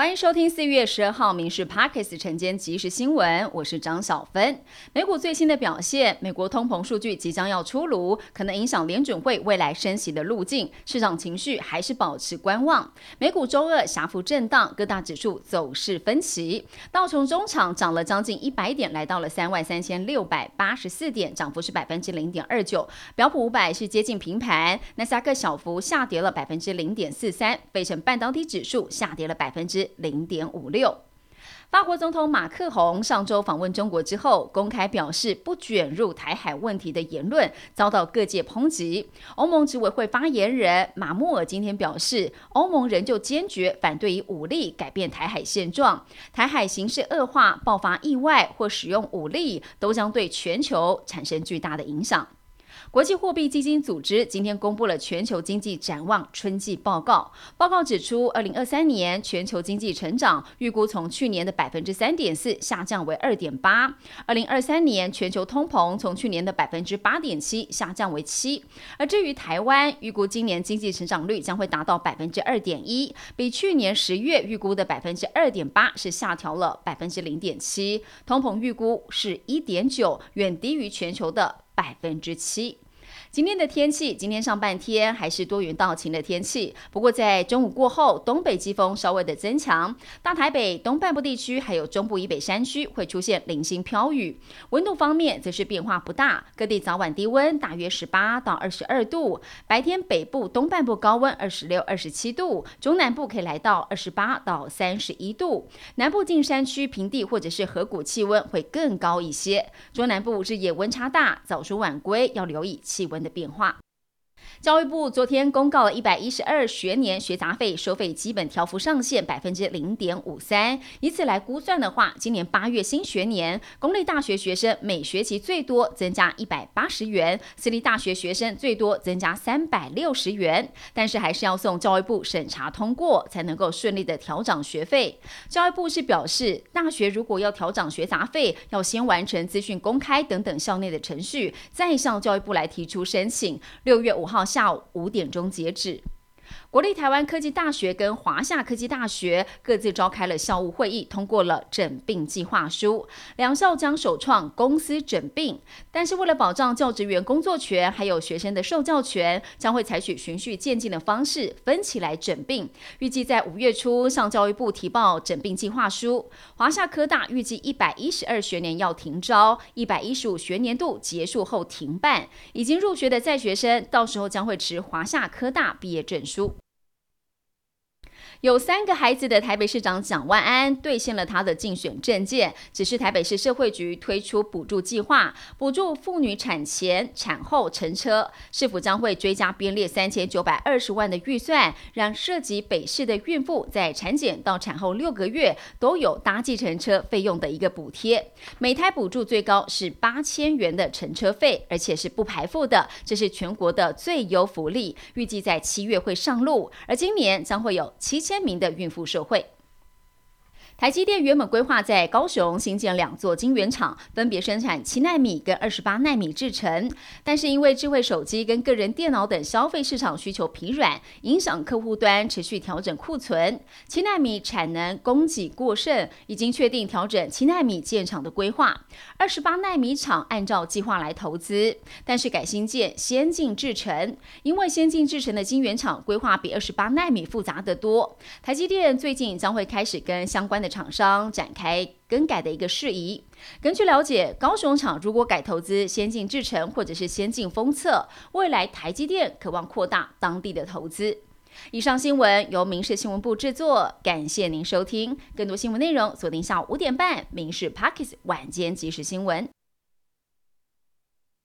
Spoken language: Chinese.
欢迎收听四月十二号《民事 Parkes 晨间即时新闻》，我是张小芬。美股最新的表现，美国通膨数据即将要出炉，可能影响联准会未来升息的路径，市场情绪还是保持观望。美股周二狭幅震荡，各大指数走势分歧。道琼中场涨了将近一百点，来到了三万三千六百八十四点，涨幅是百分之零点二九。标普五百是接近平盘，纳斯达克小幅下跌了百分之零点四三，费城半导体指数下跌了百分之。零点五六。法国总统马克宏上周访问中国之后，公开表示不卷入台海问题的言论遭到各界抨击。欧盟执委会发言人马穆尔今天表示，欧盟仍旧坚决反对以武力改变台海现状，台海形势恶化、爆发意外或使用武力，都将对全球产生巨大的影响。国际货币基金组织今天公布了全球经济展望春季报告。报告指出，二零二三年全球经济成长预估从去年的百分之三点四下降为二点八。二零二三年全球通膨从去年的百分之八点七下降为七。而至于台湾，预估今年经济成长率将会达到百分之二点一，比去年十月预估的百分之二点八是下调了百分之零点七。通膨预估是一点九，远低于全球的。百分之七。今天的天气，今天上半天还是多云到晴的天气。不过在中午过后，东北季风稍微的增强，大台北东半部地区还有中部以北山区会出现零星飘雨。温度方面则是变化不大，各地早晚低温大约十八到二十二度，白天北部东半部高温二十六、二十七度，中南部可以来到二十八到三十一度，南部近山区平地或者是河谷气温会更高一些。中南部日夜温差大，早出晚归要留意气温。的变化。教育部昨天公告了一百一十二学年学杂费收费基本调幅上限百分之零点五三，以此来估算的话，今年八月新学年公立大学学生每学期最多增加一百八十元，私立大学学生最多增加三百六十元，但是还是要送教育部审查通过才能够顺利的调涨学费。教育部是表示，大学如果要调涨学杂费，要先完成资讯公开等等校内的程序，再向教育部来提出申请。六月五号。下午五点钟截止。国立台湾科技大学跟华夏科技大学各自召开了校务会议，通过了整并计划书。两校将首创公司整并，但是为了保障教职员工作权，还有学生的受教权，将会采取循序渐进的方式分起来整并。预计在五月初向教育部提报整并计划书。华夏科大预计一百一十二学年要停招，一百一十五学年度结束后停办。已经入学的在学生，到时候将会持华夏科大毕业证书。有三个孩子的台北市长蒋万安兑现了他的竞选政见，只是台北市社会局推出补助计划，补助妇女产前、产后乘车，是否将会追加编列三千九百二十万的预算，让涉及北市的孕妇在产检到产后六个月都有搭计程车费用的一个补贴，每胎补助最高是八千元的乘车费，而且是不排付的，这是全国的最优福利，预计在七月会上路，而今年将会有七鲜明的孕妇社会。台积电原本规划在高雄新建两座晶圆厂，分别生产七纳米跟二十八纳米制程，但是因为智慧手机跟个人电脑等消费市场需求疲软，影响客户端持续调整库存，七纳米产能供给过剩，已经确定调整七纳米建厂的规划，二十八纳米厂按照计划来投资，但是改新建先进制程，因为先进制程的晶圆厂规划比二十八纳米复杂得多，台积电最近将会开始跟相关的。厂商展开更改的一个事宜。根据了解，高雄厂如果改投资先进制程或者是先进封测，未来台积电渴望扩大当地的投资。以上新闻由民事新闻部制作，感谢您收听。更多新闻内容锁定下午五点半《民事 Pockets 晚间即时新闻》。